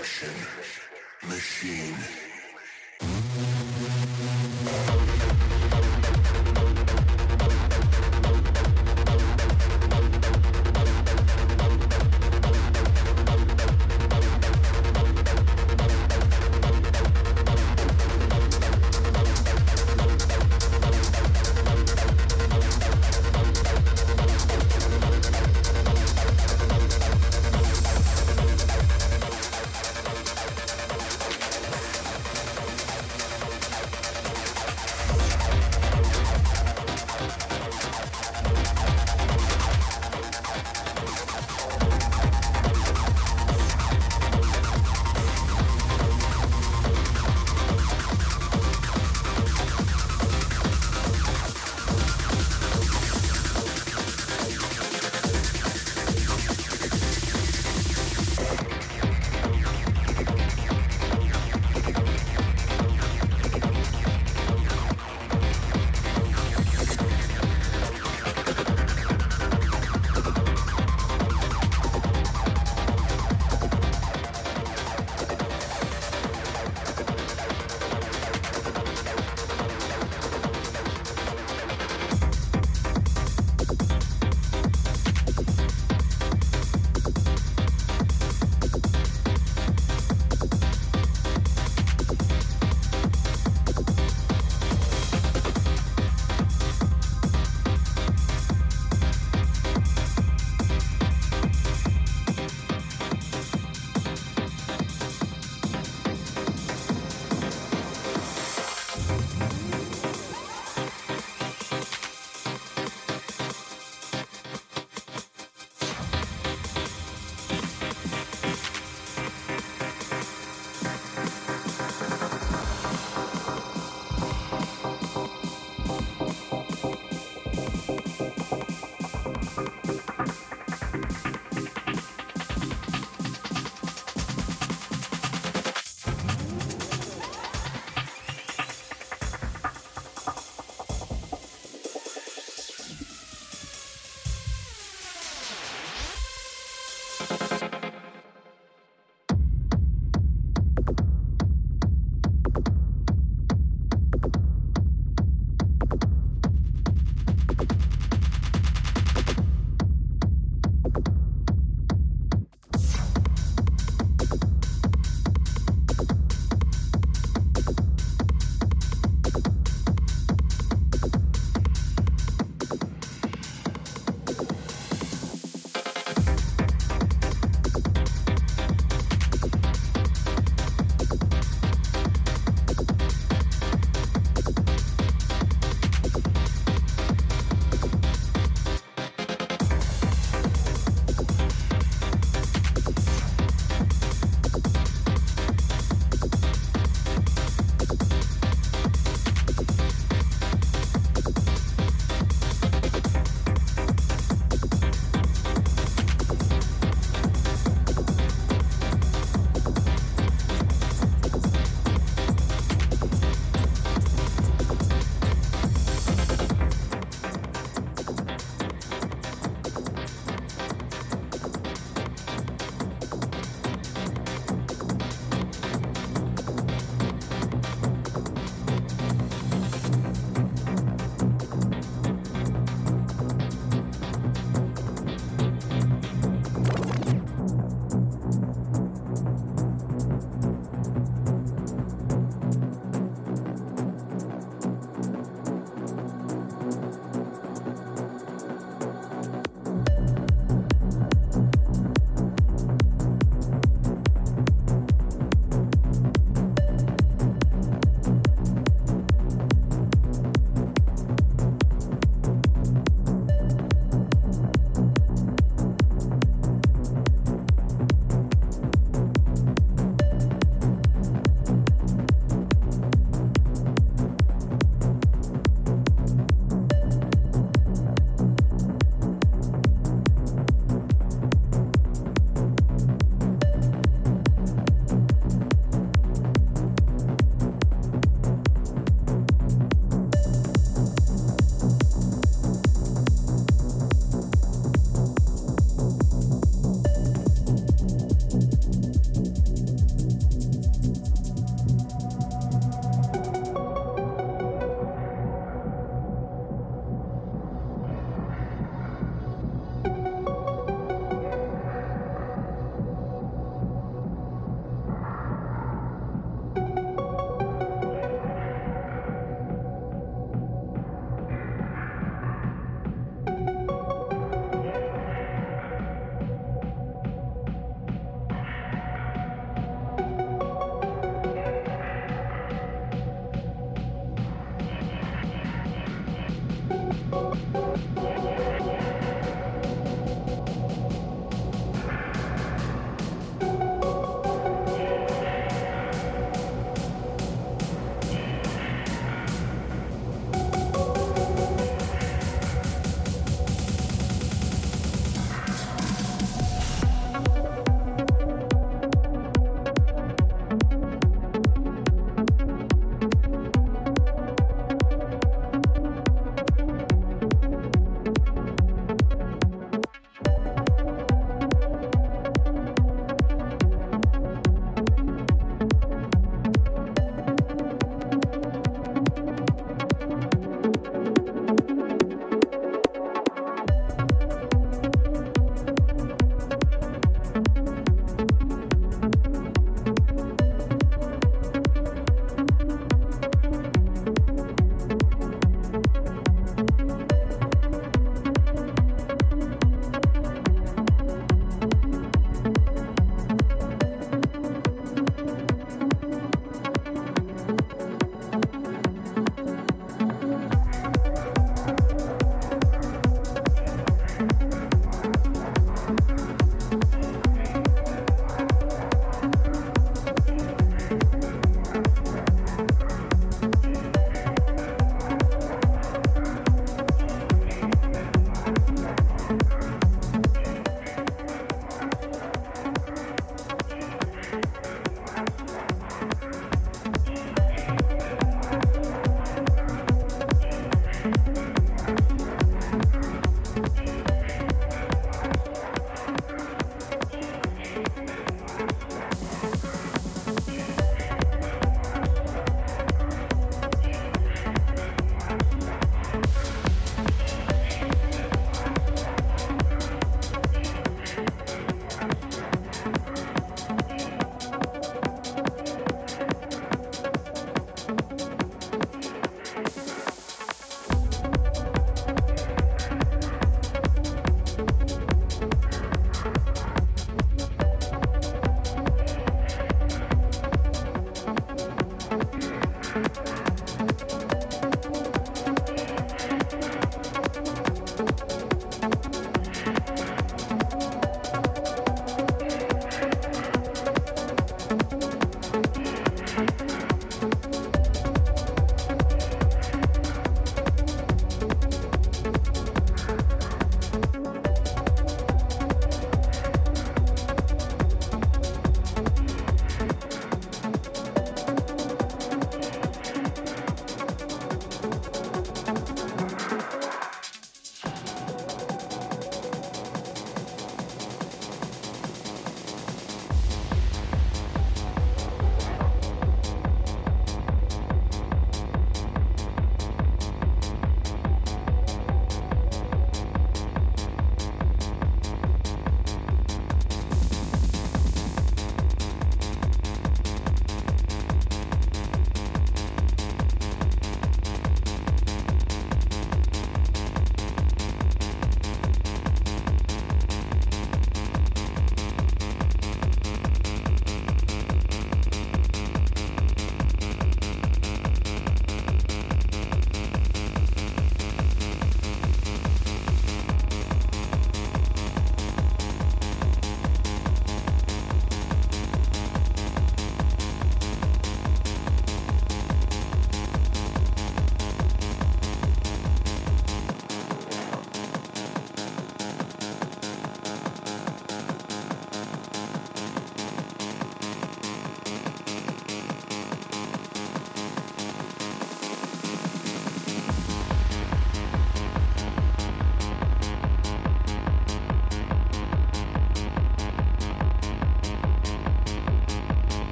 Machine.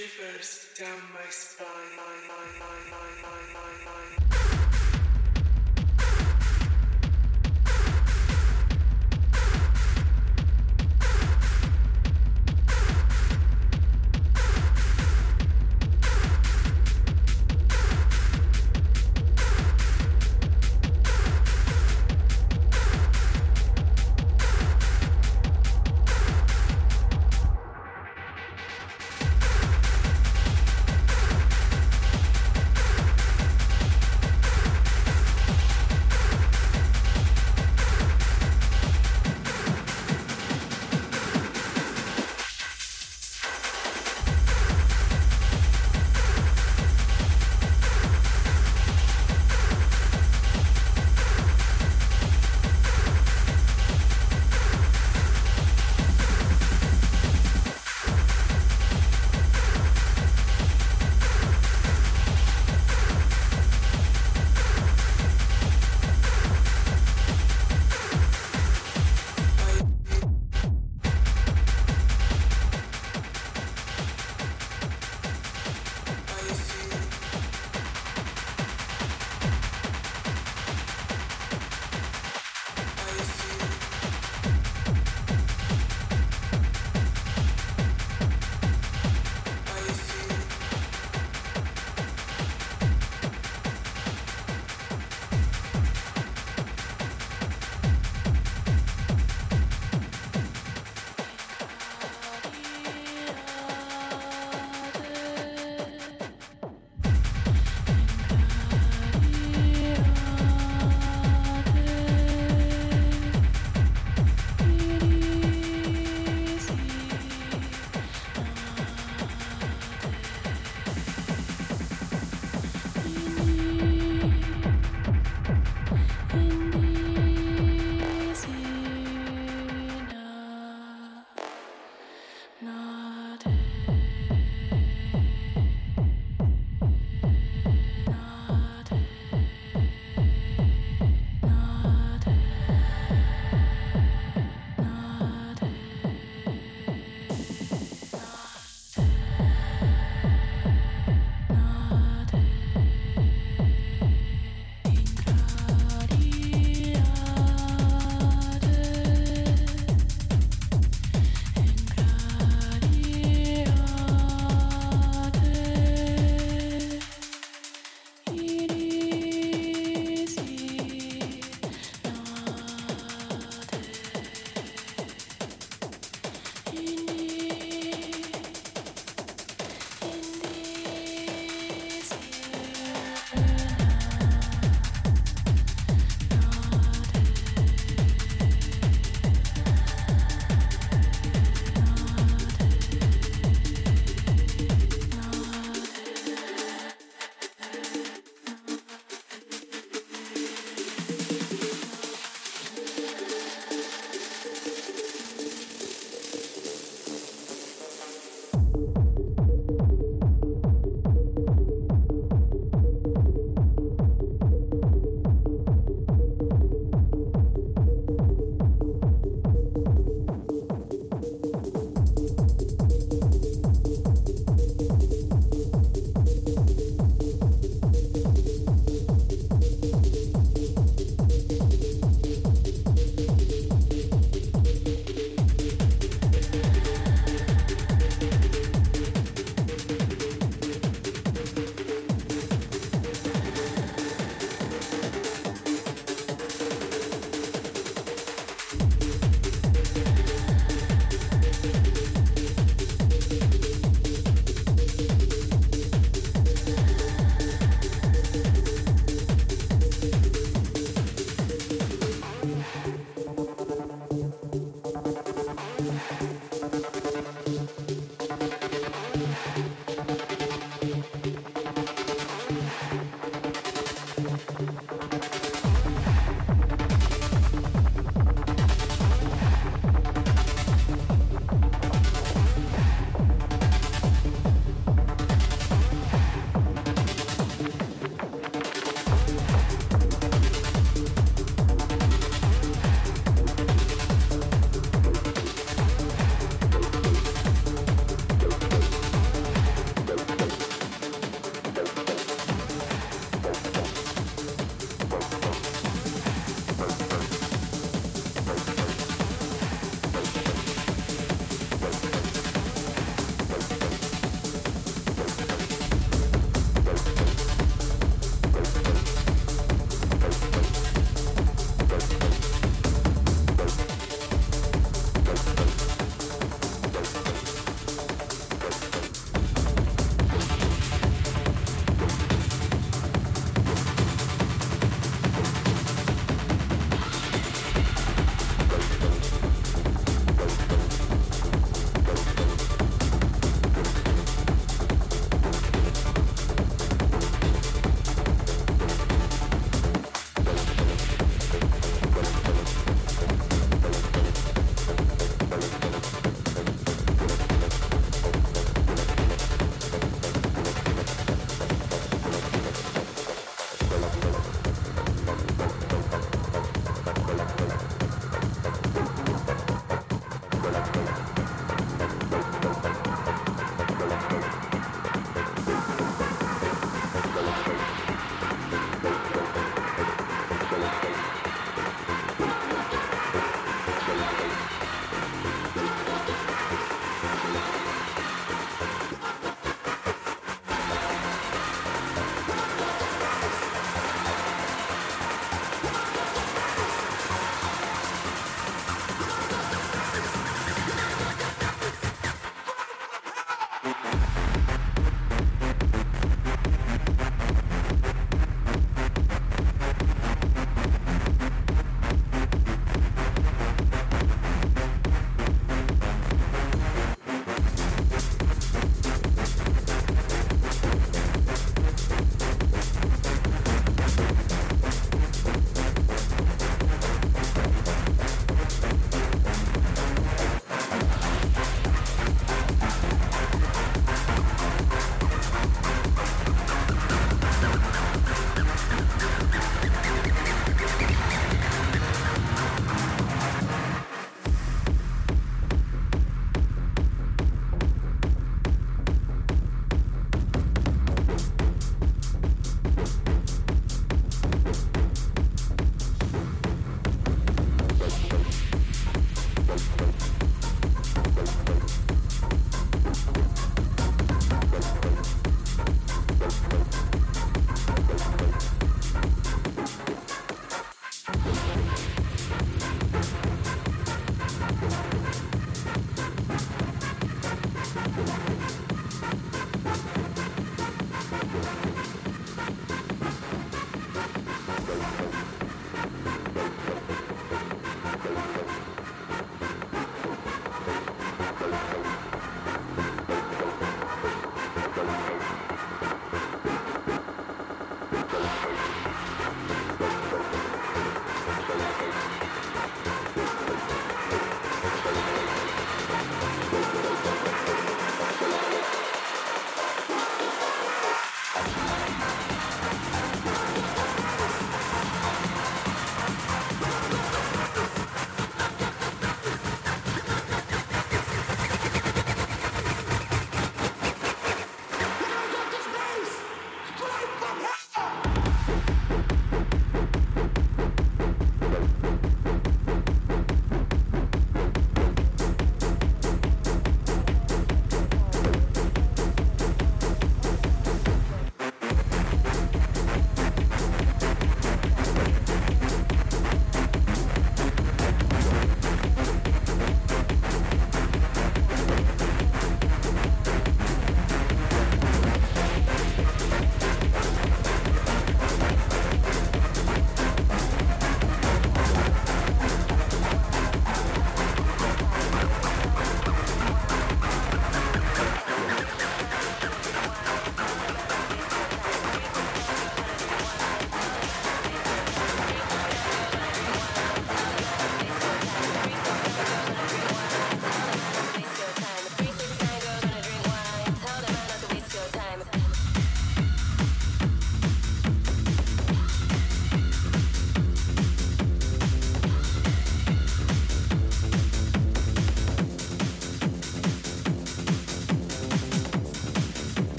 Shivers down my